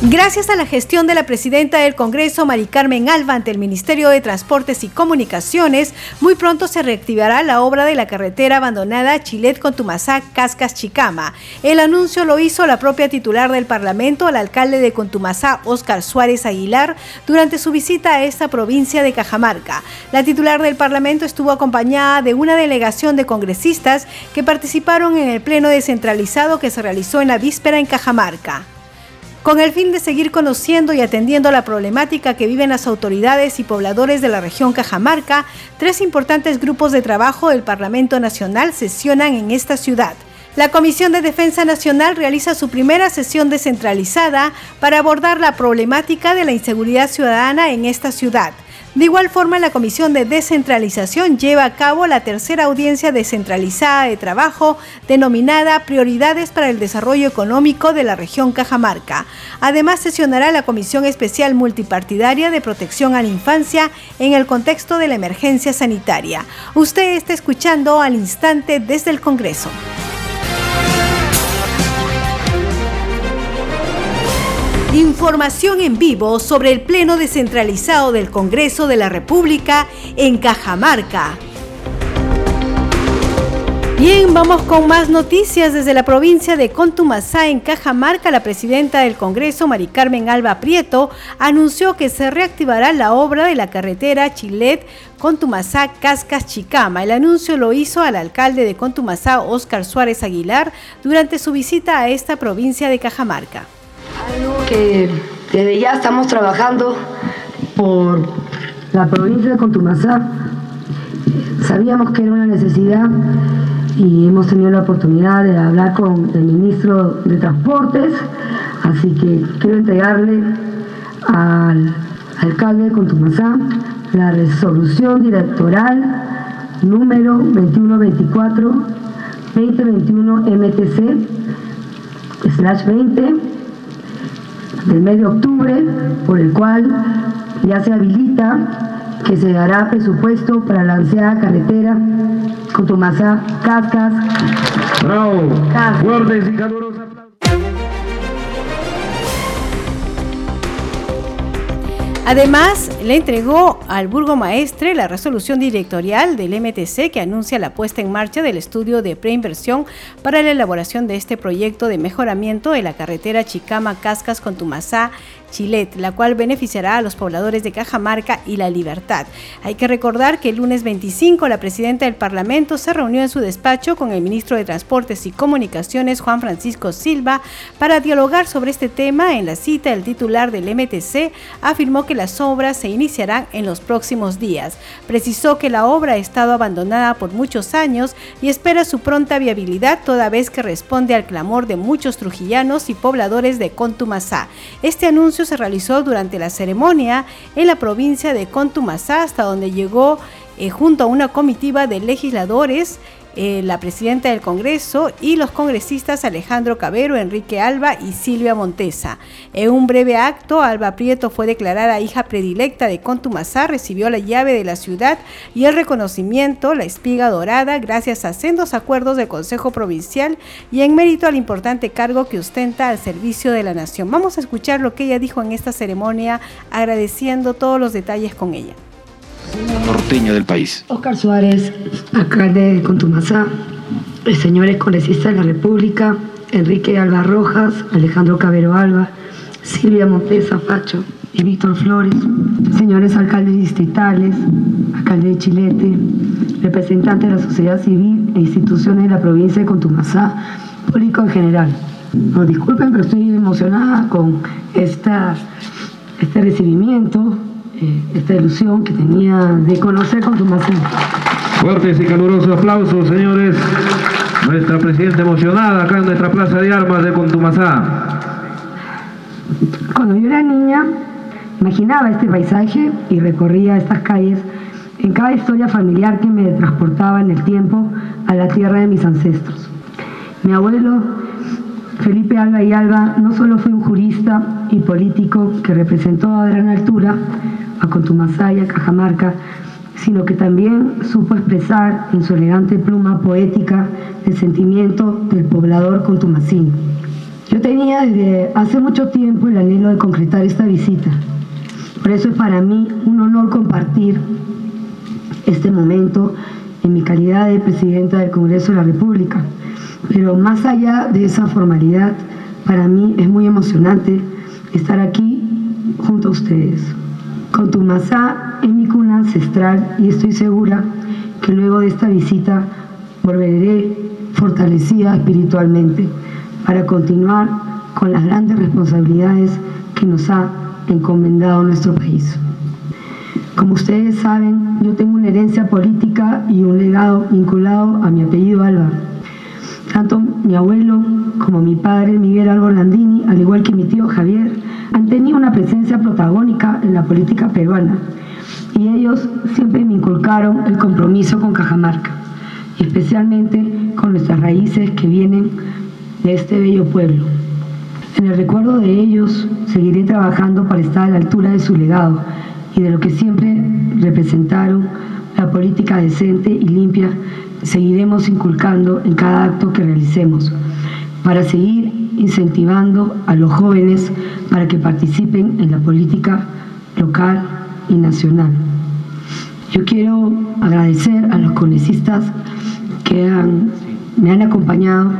Gracias a la gestión de la presidenta del Congreso, Mari Carmen Alba, ante el Ministerio de Transportes y Comunicaciones, muy pronto se reactivará la obra de la carretera abandonada Chilet-Contumazá, Cascas-Chicama. El anuncio lo hizo la propia titular del Parlamento, el alcalde de Contumazá, Óscar Suárez Aguilar, durante su visita a esta provincia de Cajamarca. La titular del Parlamento estuvo acompañada de una delegación de congresistas que participaron en el pleno descentralizado que se realizó en la víspera en Cajamarca. Con el fin de seguir conociendo y atendiendo la problemática que viven las autoridades y pobladores de la región Cajamarca, tres importantes grupos de trabajo del Parlamento Nacional sesionan en esta ciudad. La Comisión de Defensa Nacional realiza su primera sesión descentralizada para abordar la problemática de la inseguridad ciudadana en esta ciudad. De igual forma, la Comisión de Descentralización lleva a cabo la tercera audiencia descentralizada de trabajo denominada Prioridades para el Desarrollo Económico de la región Cajamarca. Además, sesionará la Comisión Especial Multipartidaria de Protección a la Infancia en el contexto de la emergencia sanitaria. Usted está escuchando al instante desde el Congreso. Información en vivo sobre el Pleno descentralizado del Congreso de la República en Cajamarca. Bien, vamos con más noticias desde la provincia de Contumazá, en Cajamarca. La presidenta del Congreso, Mari Carmen Alba Prieto, anunció que se reactivará la obra de la carretera Chilet Contumazá Cascas Chicama. El anuncio lo hizo al alcalde de Contumazá, Óscar Suárez Aguilar, durante su visita a esta provincia de Cajamarca que desde ya estamos trabajando por la provincia de Contumazá. Sabíamos que era una necesidad y hemos tenido la oportunidad de hablar con el ministro de Transportes, así que quiero entregarle al alcalde de Contumazá la resolución directoral número 2124 2021 MTC slash 20 del mes de octubre, por el cual ya se habilita que se dará presupuesto para la ansiada carretera Cotomazá, Cascas. Bravo. Cascas. y Además, le entregó al burgomaestre la resolución directorial del MTC que anuncia la puesta en marcha del estudio de preinversión para la elaboración de este proyecto de mejoramiento de la carretera Chicama-Cascas con Tumasá Chilet, la cual beneficiará a los pobladores de Cajamarca y La Libertad. Hay que recordar que el lunes 25 la presidenta del Parlamento se reunió en su despacho con el ministro de Transportes y Comunicaciones, Juan Francisco Silva, para dialogar sobre este tema. En la cita, el titular del MTC afirmó que las obras se iniciarán en los próximos días. Precisó que la obra ha estado abandonada por muchos años y espera su pronta viabilidad toda vez que responde al clamor de muchos trujillanos y pobladores de Contumazá. Este anuncio se realizó durante la ceremonia en la provincia de Contumazá, hasta donde llegó eh, junto a una comitiva de legisladores eh, la presidenta del Congreso y los congresistas Alejandro Cabero, Enrique Alba y Silvia Montesa. En un breve acto, Alba Prieto fue declarada hija predilecta de Contumazá, recibió la llave de la ciudad y el reconocimiento, la espiga dorada, gracias a sendos acuerdos del Consejo Provincial y en mérito al importante cargo que ostenta al servicio de la nación. Vamos a escuchar lo que ella dijo en esta ceremonia, agradeciendo todos los detalles con ella norteño del país. Oscar Suárez, alcalde de Contumazá, señores congresistas de la República, Enrique Alba Rojas, Alejandro Cabero Alba, Silvia Montesa Facho y Víctor Flores, señores alcaldes distritales, alcalde de Chilete, representantes de la sociedad civil e instituciones de la provincia de Contumazá, público en general. No disculpen, pero estoy emocionada con esta, este recibimiento eh, esta ilusión que tenía de conocer con. Fuertes y calurosos aplausos, señores. Nuestra presidenta emocionada acá en nuestra plaza de armas de Contumazá. Cuando yo era niña, Imaginaba este paisaje y recorría estas calles en cada historia familiar que me transportaba en el tiempo a la tierra de mis ancestros. Mi abuelo, Felipe Alba y Alba, no solo fue un jurista y político que representó a gran altura a Contumasaya, Cajamarca, sino que también supo expresar en su elegante pluma poética el sentimiento del poblador contumasino. Yo tenía desde hace mucho tiempo el anhelo de concretar esta visita. Por eso es para mí un honor compartir este momento en mi calidad de presidenta del Congreso de la República. Pero más allá de esa formalidad, para mí es muy emocionante estar aquí junto a ustedes. Contumazá es mi cuna ancestral y estoy segura que luego de esta visita volveré fortalecida espiritualmente para continuar con las grandes responsabilidades que nos ha encomendado nuestro país. Como ustedes saben, yo tengo una herencia política y un legado vinculado a mi apellido Alba. Tanto mi abuelo como mi padre Miguel Alba Landini, al igual que mi tío Javier, han tenido una presencia protagónica en la política peruana y ellos siempre me inculcaron el compromiso con Cajamarca, especialmente con nuestras raíces que vienen de este bello pueblo. En el recuerdo de ellos seguiré trabajando para estar a la altura de su legado y de lo que siempre representaron la política decente y limpia, seguiremos inculcando en cada acto que realicemos para seguir incentivando a los jóvenes para que participen en la política local y nacional. Yo quiero agradecer a los congresistas que me han acompañado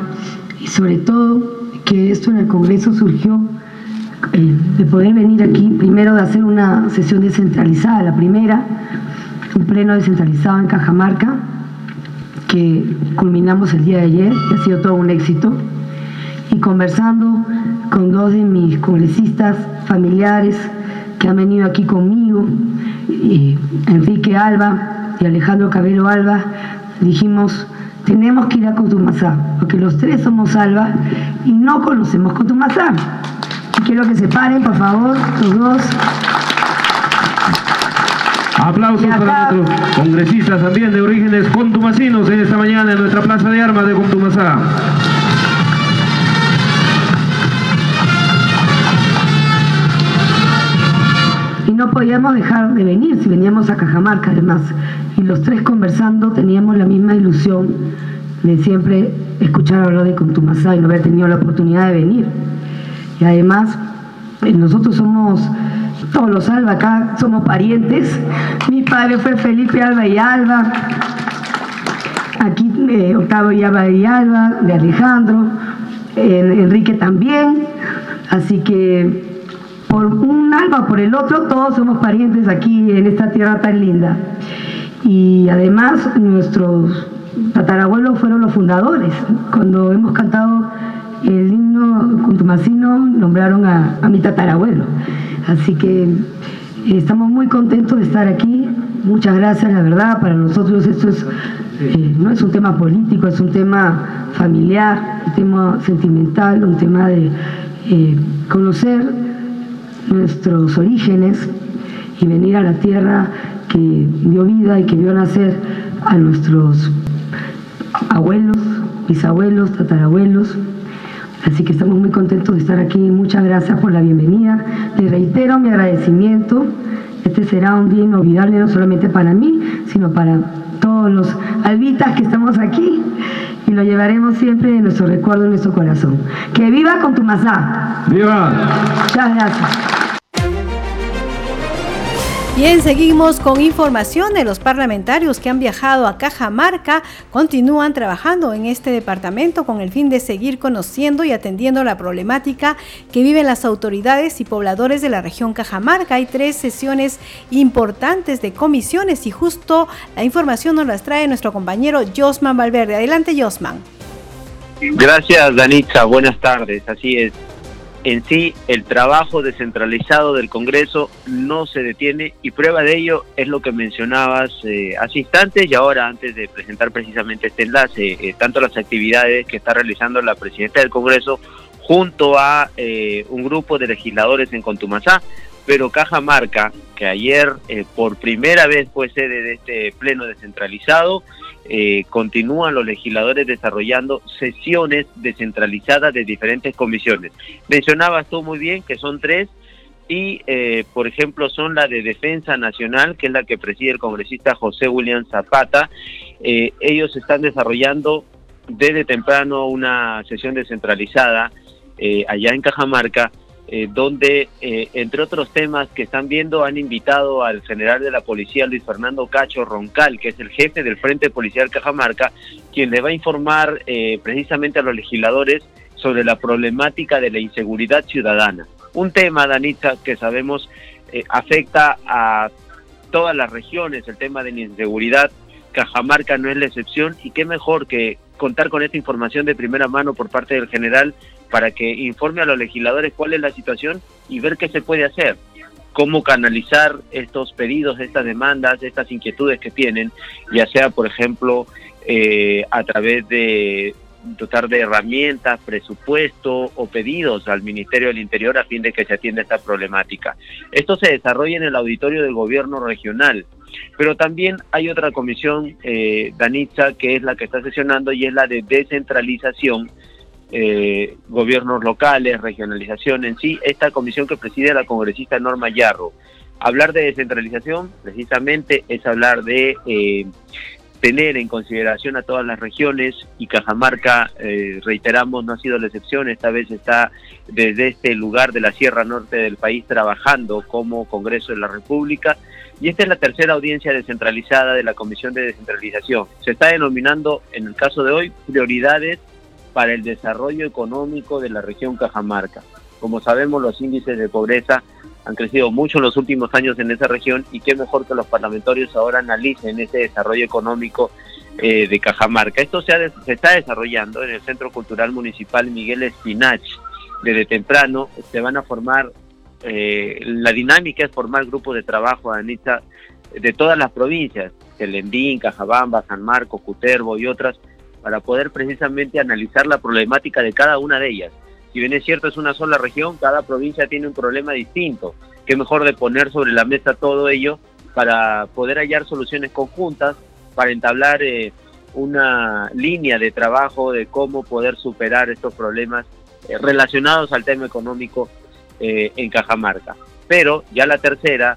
y sobre todo que esto en el Congreso surgió eh, de poder venir aquí, primero de hacer una sesión descentralizada, la primera, un pleno descentralizado en Cajamarca, que culminamos el día de ayer, y ha sido todo un éxito y conversando con dos de mis congresistas familiares que han venido aquí conmigo, Enrique Alba y Alejandro Cabello Alba, dijimos, tenemos que ir a Cotumazá, porque los tres somos Alba y no conocemos Cotumazá. Y quiero que se paren, por favor, los dos. Aplausos para nuestros congresistas también de orígenes contumacinos en esta mañana en nuestra plaza de armas de Contumazá. No podíamos dejar de venir si veníamos a Cajamarca además. Y los tres conversando teníamos la misma ilusión de siempre escuchar hablar de Contumasá y no haber tenido la oportunidad de venir. Y además, eh, nosotros somos, todos los Alba acá, somos parientes. Mi padre fue Felipe Alba y Alba. Aquí eh, Octavio Alba y Alba, de Alejandro. Enrique también. Así que por un alma por el otro, todos somos parientes aquí en esta tierra tan linda. Y además nuestros tatarabuelos fueron los fundadores. Cuando hemos cantado el himno contumasino, nombraron a, mi tatarabuelo. Así que eh, estamos muy contentos de estar aquí. Muchas gracias, la verdad. Para nosotros esto es, eh, no es un tema político, es un tema familiar, un tema sentimental, un tema de eh, conocer nuestros orígenes y venir a la tierra que dio vida y que vio nacer a nuestros abuelos, bisabuelos, tatarabuelos. Así que estamos muy contentos de estar aquí. Muchas gracias por la bienvenida. Les reitero mi agradecimiento. Este será un día inolvidable no solamente para mí, sino para todos los albitas que estamos aquí y lo llevaremos siempre en nuestro recuerdo, en nuestro corazón. ¡Que viva con tu masá! ¡Viva! Muchas gracias. Bien, seguimos con información de los parlamentarios que han viajado a Cajamarca. Continúan trabajando en este departamento con el fin de seguir conociendo y atendiendo la problemática que viven las autoridades y pobladores de la región Cajamarca. Hay tres sesiones importantes de comisiones y justo la información nos las trae nuestro compañero Josman Valverde. Adelante, Josman. Gracias, Danitza. Buenas tardes. Así es en sí el trabajo descentralizado del Congreso no se detiene y prueba de ello es lo que mencionabas eh, hace instantes y ahora antes de presentar precisamente este enlace, eh, tanto las actividades que está realizando la presidenta del Congreso junto a eh, un grupo de legisladores en Contumazá pero Cajamarca, que ayer eh, por primera vez fue sede de este pleno descentralizado, eh, continúan los legisladores desarrollando sesiones descentralizadas de diferentes comisiones. Mencionabas tú muy bien que son tres y, eh, por ejemplo, son la de Defensa Nacional, que es la que preside el congresista José William Zapata. Eh, ellos están desarrollando desde temprano una sesión descentralizada allá en Cajamarca eh, donde, eh, entre otros temas que están viendo, han invitado al general de la policía, Luis Fernando Cacho Roncal, que es el jefe del Frente Policial Cajamarca, quien le va a informar eh, precisamente a los legisladores sobre la problemática de la inseguridad ciudadana. Un tema, Danita, que sabemos afecta a todas las regiones, el tema de la inseguridad. Cajamarca no es la excepción y qué mejor que contar con esta información de primera mano por parte del general para que informe a los legisladores cuál es la situación y ver qué se puede hacer, cómo canalizar estos pedidos, estas demandas, estas inquietudes que tienen, ya sea, por ejemplo, eh, a través de dotar de herramientas, presupuesto o pedidos al Ministerio del Interior a fin de que se atienda esta problemática. Esto se desarrolla en el auditorio del gobierno regional, pero también hay otra comisión, eh, Danitza, que es la que está sesionando y es la de descentralización eh, gobiernos locales, regionalización en sí, esta comisión que preside la congresista Norma Yarro. Hablar de descentralización precisamente es hablar de eh, tener en consideración a todas las regiones y Cajamarca, eh, reiteramos, no ha sido la excepción, esta vez está desde este lugar de la Sierra Norte del país trabajando como Congreso de la República y esta es la tercera audiencia descentralizada de la Comisión de Descentralización. Se está denominando, en el caso de hoy, prioridades para el desarrollo económico de la región Cajamarca. Como sabemos, los índices de pobreza han crecido mucho en los últimos años en esa región y qué mejor que los parlamentarios ahora analicen ese desarrollo económico eh, de Cajamarca. Esto se, está desarrollando en el Centro Cultural Municipal Miguel Espinach. Desde temprano se van a formar, eh, la dinámica es formar grupos de trabajo, Anita, de todas las provincias, Telendín, Cajabamba, San Marcos, Cutervo y otras, para poder precisamente analizar la problemática de cada una de ellas. Si bien es cierto, es una sola región, cada provincia tiene un problema distinto. Qué mejor de poner sobre la mesa todo ello para poder hallar soluciones conjuntas, para entablar eh, una línea de trabajo de cómo poder superar estos problemas eh, relacionados al tema económico eh, en Cajamarca. Pero ya la tercera,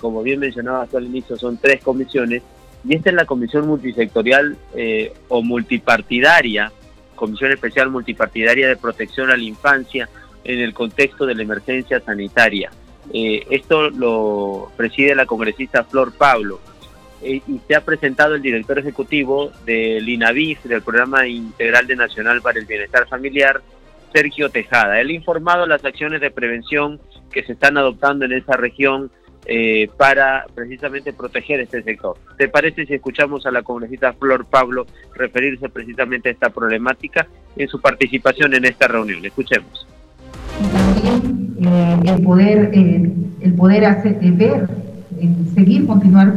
como bien mencionaba hasta el inicio, son tres comisiones y esta es la comisión multisectorial eh, o multipartidaria, comisión especial multipartidaria de protección a la infancia en el contexto de la emergencia sanitaria. Eh, esto lo preside la congresista Flor Pablo eh, y se ha presentado el director ejecutivo del INAVIF, del Programa Integral de Nacional para el Bienestar Familiar, Sergio Tejada. Él ha informado las acciones de prevención que se están adoptando en esa región eh, para precisamente proteger este sector. ¿Te parece si escuchamos a la congresista Flor Pablo referirse precisamente a esta problemática en su participación en esta reunión? Escuchemos. También eh, el poder, eh, el poder hacer, ver, seguir, continuar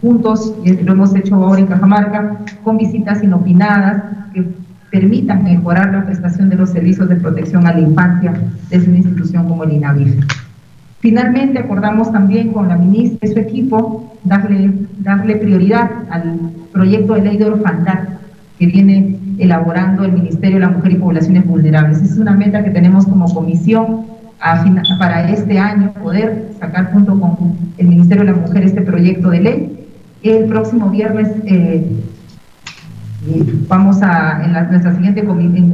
juntos, lo hemos hecho ahora en Cajamarca, con visitas inopinadas que permitan mejorar la prestación de los servicios de protección a la infancia desde una institución como el INAVIF. Finalmente, acordamos también con la ministra y su equipo darle, darle prioridad al proyecto de ley de orfandad que viene elaborando el Ministerio de la Mujer y Poblaciones Vulnerables. Es una meta que tenemos como comisión para este año, poder sacar junto con el Ministerio de la Mujer este proyecto de ley. El próximo viernes eh, vamos a, en nuestra siguiente,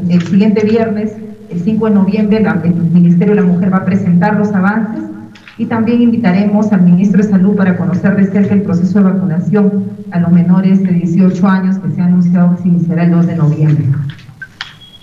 el siguiente viernes, el 5 de noviembre, el Ministerio de la Mujer va a presentar los avances y también invitaremos al ministro de Salud para conocer de cerca el proceso de vacunación a los menores de 18 años que se ha anunciado que se iniciará el 2 de noviembre.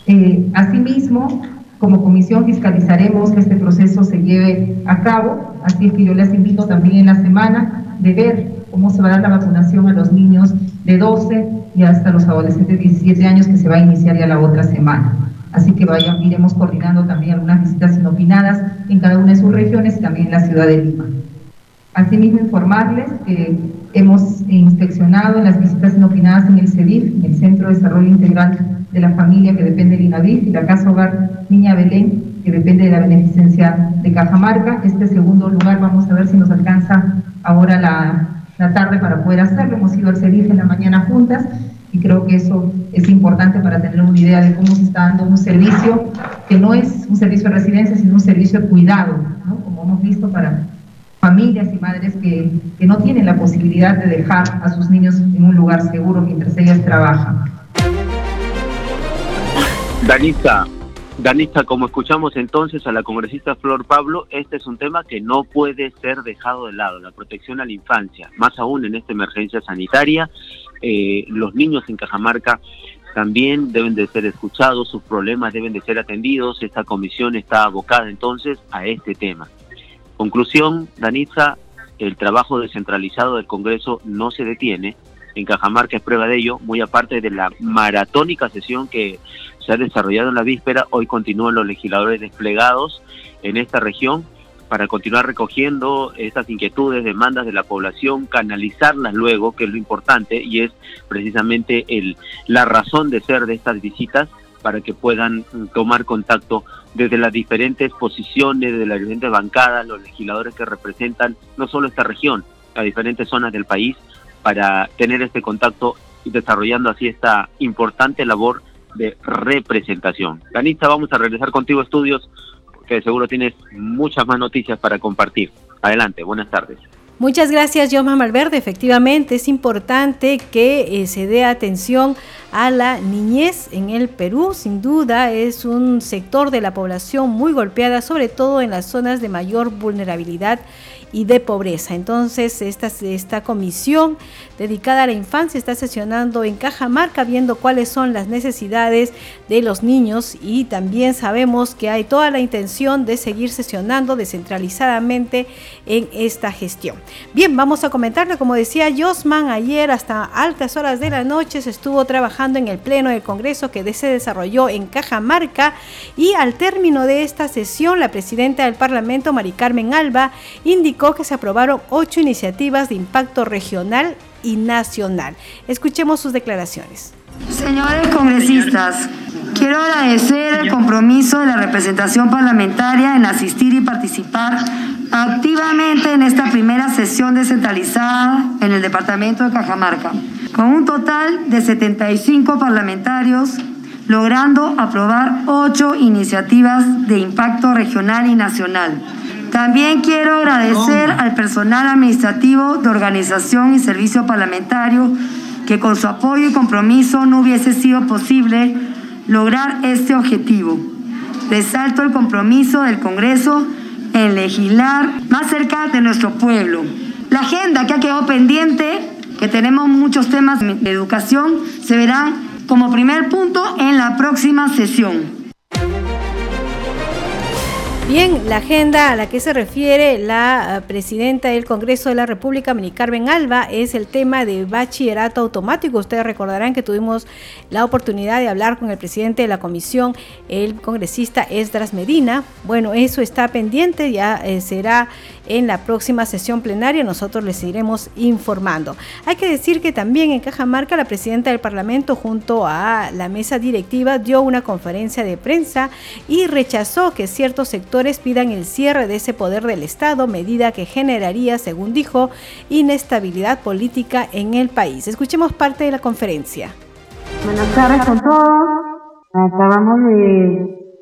Eh, asimismo, como comisión fiscalizaremos que este proceso se lleve a cabo, así es que yo les invito también en la semana de ver cómo se va a dar la vacunación a los niños de 12 y hasta los adolescentes de 17 años que se va a iniciar ya la otra semana. Así que vayan, iremos coordinando también algunas visitas inopinadas en cada una de sus regiones y también en la ciudad de Lima. Asimismo, informarles que hemos inspeccionado las visitas inopinadas en el CEDIF, en el Centro de Desarrollo Integral de la Familia que depende del INAVIF, y la Casa Hogar Niña Belén, que depende de la beneficencia de Cajamarca. Este segundo lugar vamos a ver si nos alcanza ahora la, la tarde para poder hacerlo. Hemos ido al CERIF en la mañana juntas y creo que eso es importante para tener una idea de cómo se está dando un servicio que no es un servicio de residencia, sino un servicio de cuidado, como hemos visto para familias y madres que, que no tienen la posibilidad de dejar a sus niños en un lugar seguro mientras ellas trabajan. Danita, Danita, como escuchamos entonces a la congresista Flor Pablo, este es un tema que no puede ser dejado de lado, la protección a la infancia, más aún en esta emergencia sanitaria. Eh, los niños en Cajamarca también deben de ser escuchados, sus problemas deben de ser atendidos. Esta comisión está abocada entonces a este tema. Conclusión, Danitza, el trabajo descentralizado del Congreso no se detiene. En Cajamarca es prueba de ello, muy aparte de la maratónica sesión que se ha desarrollado en la víspera, hoy continúan los legisladores desplegados en esta región para continuar recogiendo estas inquietudes, demandas de la población, canalizarlas luego, que es lo importante y es precisamente el, la razón de ser de estas visitas para que puedan tomar contacto desde las diferentes posiciones, de las diferentes bancadas, los legisladores que representan no solo esta región, a diferentes zonas del país, para tener este contacto y desarrollando así esta importante labor de representación. Danita, vamos a regresar contigo a estudios, porque seguro tienes muchas más noticias para compartir. Adelante, buenas tardes. Muchas gracias, Joma Malverde. Efectivamente, es importante que eh, se dé atención a la niñez en el Perú. Sin duda, es un sector de la población muy golpeada, sobre todo en las zonas de mayor vulnerabilidad y de pobreza. Entonces, esta, esta comisión dedicada a la infancia está sesionando en Cajamarca viendo cuáles son las necesidades de los niños y también sabemos que hay toda la intención de seguir sesionando descentralizadamente en esta gestión. Bien, vamos a comentarle, como decía Josman, ayer hasta altas horas de la noche se estuvo trabajando en el Pleno del Congreso que se desarrolló en Cajamarca y al término de esta sesión la presidenta del Parlamento, Mari Carmen Alba, indicó que se aprobaron ocho iniciativas de impacto regional y nacional. Escuchemos sus declaraciones. Señores congresistas, quiero agradecer el compromiso de la representación parlamentaria en asistir y participar activamente en esta primera sesión descentralizada en el departamento de Cajamarca, con un total de 75 parlamentarios logrando aprobar ocho iniciativas de impacto regional y nacional también quiero agradecer al personal administrativo de organización y servicio parlamentario que con su apoyo y compromiso no hubiese sido posible lograr este objetivo. Resalto el compromiso del Congreso en legislar más cerca de nuestro pueblo. La agenda que ha quedado pendiente, que tenemos muchos temas de educación, se verán como primer punto en la próxima sesión. Bien, la agenda a la que se refiere la eh, presidenta del Congreso de la República, Mini Carmen Alba, es el tema de bachillerato automático. Ustedes recordarán que tuvimos la oportunidad de hablar con el presidente de la comisión, el congresista Esdras Medina. Bueno, eso está pendiente, ya eh, será en la próxima sesión plenaria. Nosotros les iremos informando. Hay que decir que también en Cajamarca la presidenta del Parlamento junto a la mesa directiva dio una conferencia de prensa y rechazó que ciertos sectores pidan el cierre de ese poder del Estado, medida que generaría, según dijo, inestabilidad política en el país. Escuchemos parte de la conferencia. Buenas tardes con todos. Acabamos de,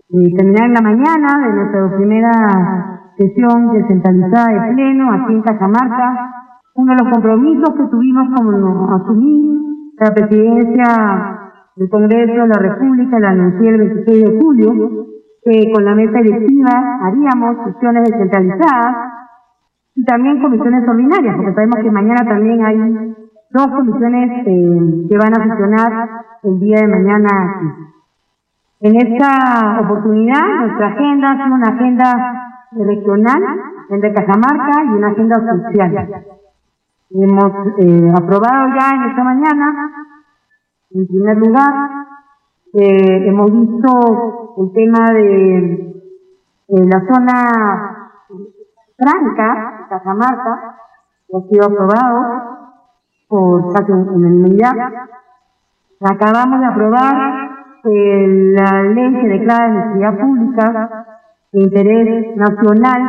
de terminar la mañana de nuestra primera sesión descentralizada de pleno aquí en Cajamarca. Uno de los compromisos que tuvimos como asumir la presidencia del Congreso de la República, la anuncié el 26 de julio, que con la mesa directiva haríamos sesiones descentralizadas y también comisiones ordinarias, porque sabemos que mañana también hay dos comisiones eh, que van a sesionar el día de mañana. En esta oportunidad, nuestra agenda es una agenda regional, de Cajamarca y una agenda social. Hemos eh, aprobado ya en esta mañana, en primer lugar, eh, hemos visto el tema de la zona franca, Cajamarca, que ha sido aprobado por casi unanimidad. Acabamos de aprobar eh, la ley que declara necesidad pública de interés nacional,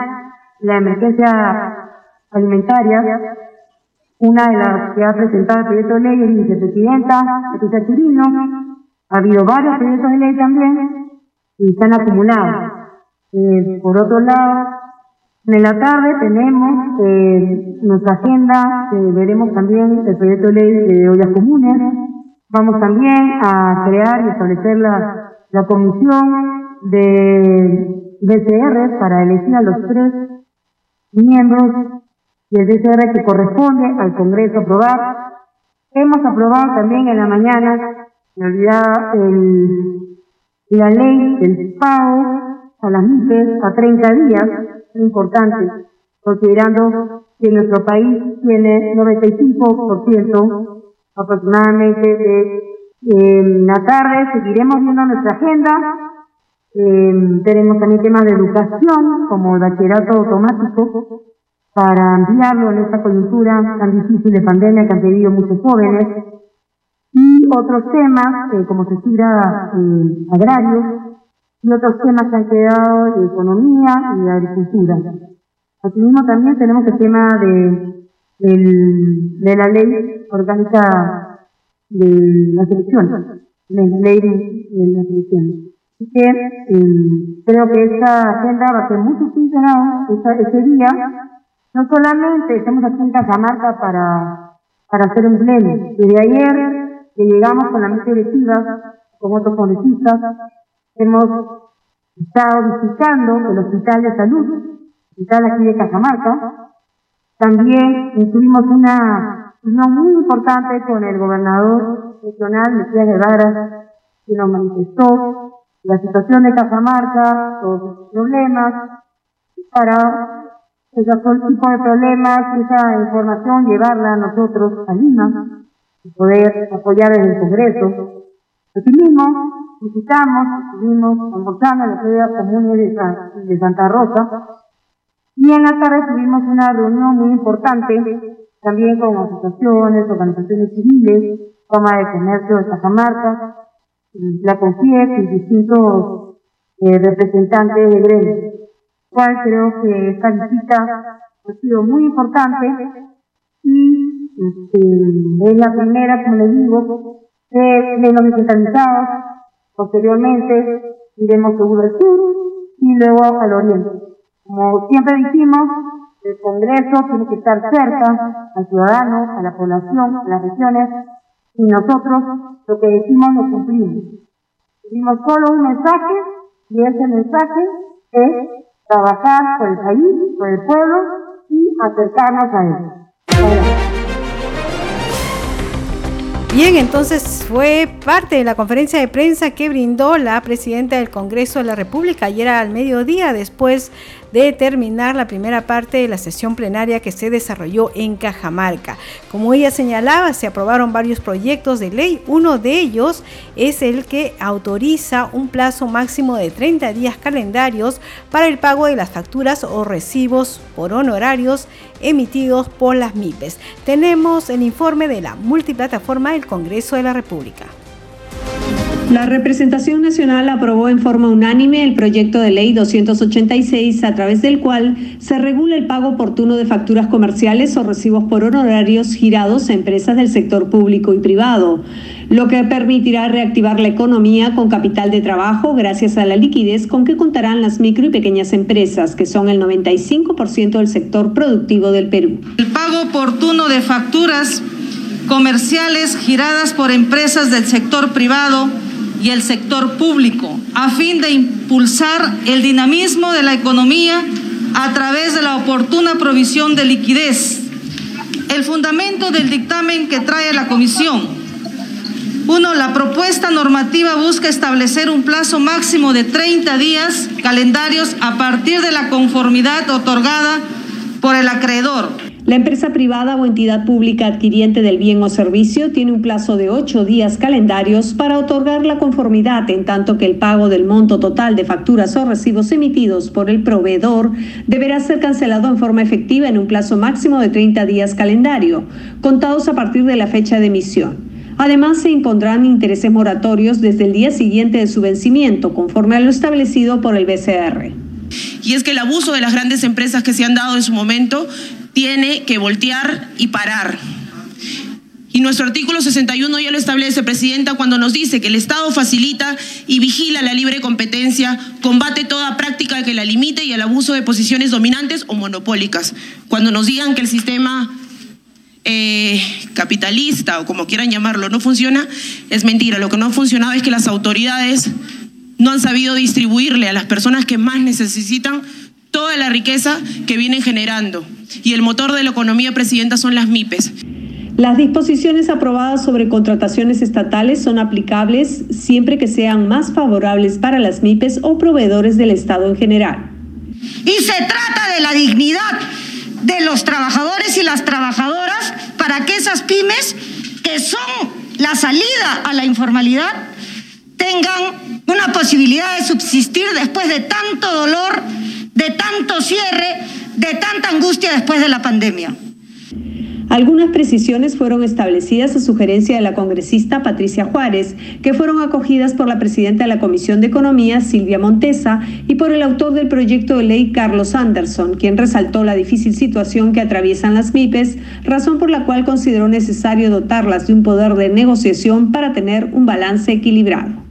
la emergencia alimentaria, una de las que ha presentado el proyecto de ley es vicepresidenta, Patricia Chirino. Ha habido varios proyectos de ley también y se han acumulado. Eh, por otro lado, en la tarde tenemos eh, nuestra agenda, veremos también el proyecto de ley de ollas comunes. Vamos también a crear y establecer la, comisión de BCR para elegir a los tres miembros del BCR que corresponde al Congreso aprobar. Hemos aprobado también en la mañana, me olvidaba, el, la ley del pago a las MIPES a 30 días, es importante, considerando que nuestro país tiene 95% aproximadamente de la tarde, seguiremos viendo nuestra agenda. Eh, tenemos también temas de educación, como el bachillerato automático, para ampliarlo en esta coyuntura tan difícil de pandemia que han pedido muchos jóvenes. Y otros temas, eh, como tira eh, agrarios, y otros temas que han quedado de economía y de agricultura. Asimismo también tenemos el tema de, de la ley orgánica de la selección, la ley de, la selección. Así que eh, creo que esta agenda va a ser muy funcionada ese día. No solamente estamos aquí en Cajamarca para, para hacer un pleno. Desde ayer que llegamos con la mesa directiva, con otros congresistas, Hemos estado visitando el Hospital de Salud, hospital aquí de Cajamarca. También tuvimos una reunión muy importante con el gobernador regional, Mesías Guevara, que nos manifestó la situación de Cajamarca, los problemas, para ese tipo de problemas, esa información, llevarla a nosotros a Lima y poder apoyar en el Congreso. Asimismo, visitamos, estuvimos almorzando en la ciudad común de, de Santa Rosa y en la tarde tuvimos una reunión muy importante también con asociaciones, organizaciones civiles, Cámara de Comercio de Cajamarca, la CONFIEP y distintos eh, representantes de gremios. Cual creo que esta visita ha sido muy importante y este, es la primera, como les digo, de los descentralizados Posteriormente iremos seguro al sur y luego al oriente. Como siempre dijimos, el Congreso tiene que estar cerca al ciudadano, a la población, a las regiones, y nosotros lo que decimos lo cumplimos. Decimos solo un mensaje y ese mensaje es trabajar por el país, por el pueblo y acercarnos a él. Bien, entonces fue parte de la conferencia de prensa que brindó la presidenta del Congreso de la República ayer al mediodía, después de terminar la primera parte de la sesión plenaria que se desarrolló en Cajamarca. Como ella señalaba, se aprobaron varios proyectos de ley. Uno de ellos es el que autoriza un plazo máximo de 30 días calendarios para el pago de las facturas o recibos por honorarios emitidos por las MIPES. Tenemos el informe de la multiplataforma del Congreso de la República. La representación nacional aprobó en forma unánime el proyecto de ley 286 a través del cual se regula el pago oportuno de facturas comerciales o recibos por honorarios girados a empresas del sector público y privado, lo que permitirá reactivar la economía con capital de trabajo gracias a la liquidez con que contarán las micro y pequeñas empresas, que son el 95% del sector productivo del Perú. El pago oportuno de facturas comerciales giradas por empresas del sector privado y el sector público, a fin de impulsar el dinamismo de la economía a través de la oportuna provisión de liquidez. El fundamento del dictamen que trae la Comisión. Uno, la propuesta normativa busca establecer un plazo máximo de 30 días calendarios a partir de la conformidad otorgada por el acreedor la empresa privada o entidad pública adquiriente del bien o servicio tiene un plazo de ocho días calendarios para otorgar la conformidad, en tanto que el pago del monto total de facturas o recibos emitidos por el proveedor deberá ser cancelado en forma efectiva en un plazo máximo de 30 días calendario, contados a partir de la fecha de emisión. Además, se impondrán intereses moratorios desde el día siguiente de su vencimiento, conforme a lo establecido por el BCR. Y es que el abuso de las grandes empresas que se han dado en su momento tiene que voltear y parar. Y nuestro artículo 61 ya lo establece, Presidenta, cuando nos dice que el Estado facilita y vigila la libre competencia, combate toda práctica que la limite y el abuso de posiciones dominantes o monopólicas. Cuando nos digan que el sistema eh, capitalista o como quieran llamarlo no funciona, es mentira. Lo que no ha funcionado es que las autoridades no han sabido distribuirle a las personas que más necesitan toda la riqueza que vienen generando. Y el motor de la economía, Presidenta, son las MIPES. Las disposiciones aprobadas sobre contrataciones estatales son aplicables siempre que sean más favorables para las MIPES o proveedores del Estado en general. Y se trata de la dignidad de los trabajadores y las trabajadoras para que esas pymes, que son la salida a la informalidad, tengan una posibilidad de subsistir después de tanto dolor, de tanto cierre, de tanta angustia después de la pandemia. Algunas precisiones fueron establecidas a sugerencia de la congresista Patricia Juárez, que fueron acogidas por la presidenta de la Comisión de Economía, Silvia Montesa, y por el autor del proyecto de ley, Carlos Anderson, quien resaltó la difícil situación que atraviesan las MIPES, razón por la cual consideró necesario dotarlas de un poder de negociación para tener un balance equilibrado.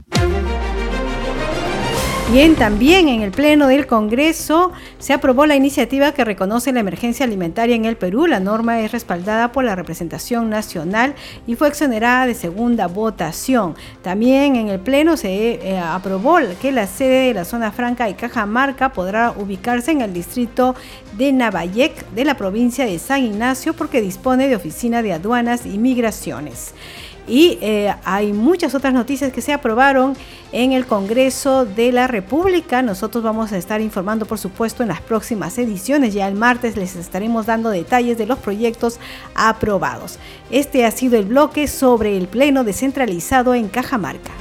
Bien, también en el Pleno del Congreso se aprobó la iniciativa que reconoce la emergencia alimentaria en el Perú. La norma es respaldada por la representación nacional y fue exonerada de segunda votación. También en el Pleno se eh, aprobó que la sede de la zona franca de Cajamarca podrá ubicarse en el distrito de Navayec de la provincia de San Ignacio porque dispone de oficina de aduanas y migraciones. Y eh, hay muchas otras noticias que se aprobaron en el Congreso de la República. Nosotros vamos a estar informando, por supuesto, en las próximas ediciones. Ya el martes les estaremos dando detalles de los proyectos aprobados. Este ha sido el bloque sobre el Pleno descentralizado en Cajamarca.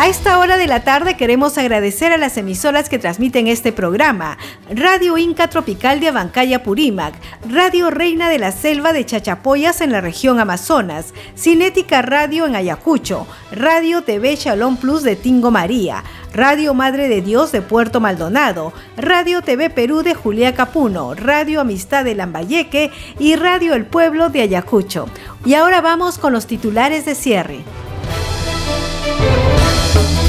A esta hora de la tarde queremos agradecer a las emisoras que transmiten este programa. Radio Inca Tropical de Abancaya Purímac, Radio Reina de la Selva de Chachapoyas en la región Amazonas, Cinética Radio en Ayacucho, Radio TV Shalom Plus de Tingo María, Radio Madre de Dios de Puerto Maldonado, Radio TV Perú de Julia Capuno, Radio Amistad de Lambayeque y Radio El Pueblo de Ayacucho. Y ahora vamos con los titulares de cierre. Thank you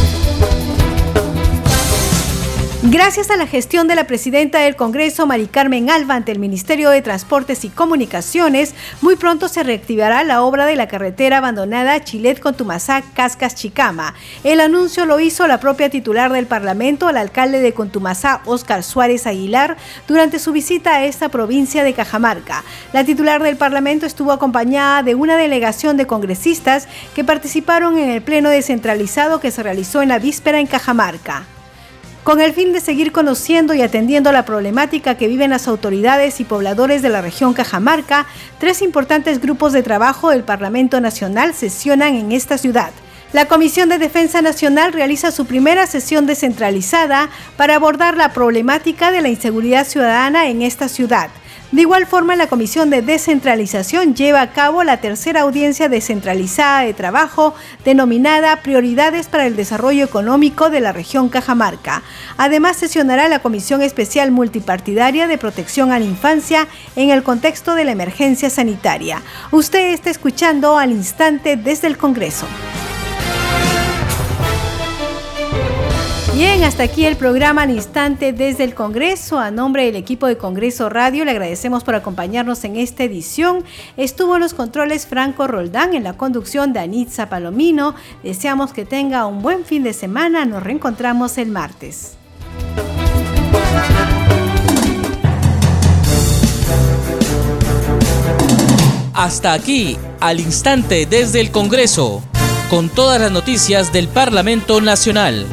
Gracias a la gestión de la presidenta del Congreso, Mari Carmen Alba, ante el Ministerio de Transportes y Comunicaciones, muy pronto se reactivará la obra de la carretera abandonada Chilet-Contumazá, Cascas-Chicama. El anuncio lo hizo la propia titular del Parlamento, el alcalde de Contumazá, Óscar Suárez Aguilar, durante su visita a esta provincia de Cajamarca. La titular del Parlamento estuvo acompañada de una delegación de congresistas que participaron en el pleno descentralizado que se realizó en la víspera en Cajamarca con el fin de seguir conociendo y atendiendo la problemática que viven las autoridades y pobladores de la región Cajamarca, tres importantes grupos de trabajo del Parlamento Nacional sesionan en esta ciudad. La Comisión de Defensa Nacional realiza su primera sesión descentralizada para abordar la problemática de la inseguridad ciudadana en esta ciudad. De igual forma, la Comisión de Descentralización lleva a cabo la tercera audiencia descentralizada de trabajo denominada Prioridades para el Desarrollo Económico de la región Cajamarca. Además, sesionará la Comisión Especial Multipartidaria de Protección a la Infancia en el contexto de la emergencia sanitaria. Usted está escuchando al instante desde el Congreso. Bien, hasta aquí el programa al instante desde el Congreso. A nombre del equipo de Congreso Radio le agradecemos por acompañarnos en esta edición. Estuvo en los controles Franco Roldán, en la conducción de Anitza Palomino. Deseamos que tenga un buen fin de semana. Nos reencontramos el martes. Hasta aquí, al instante desde el Congreso, con todas las noticias del Parlamento Nacional.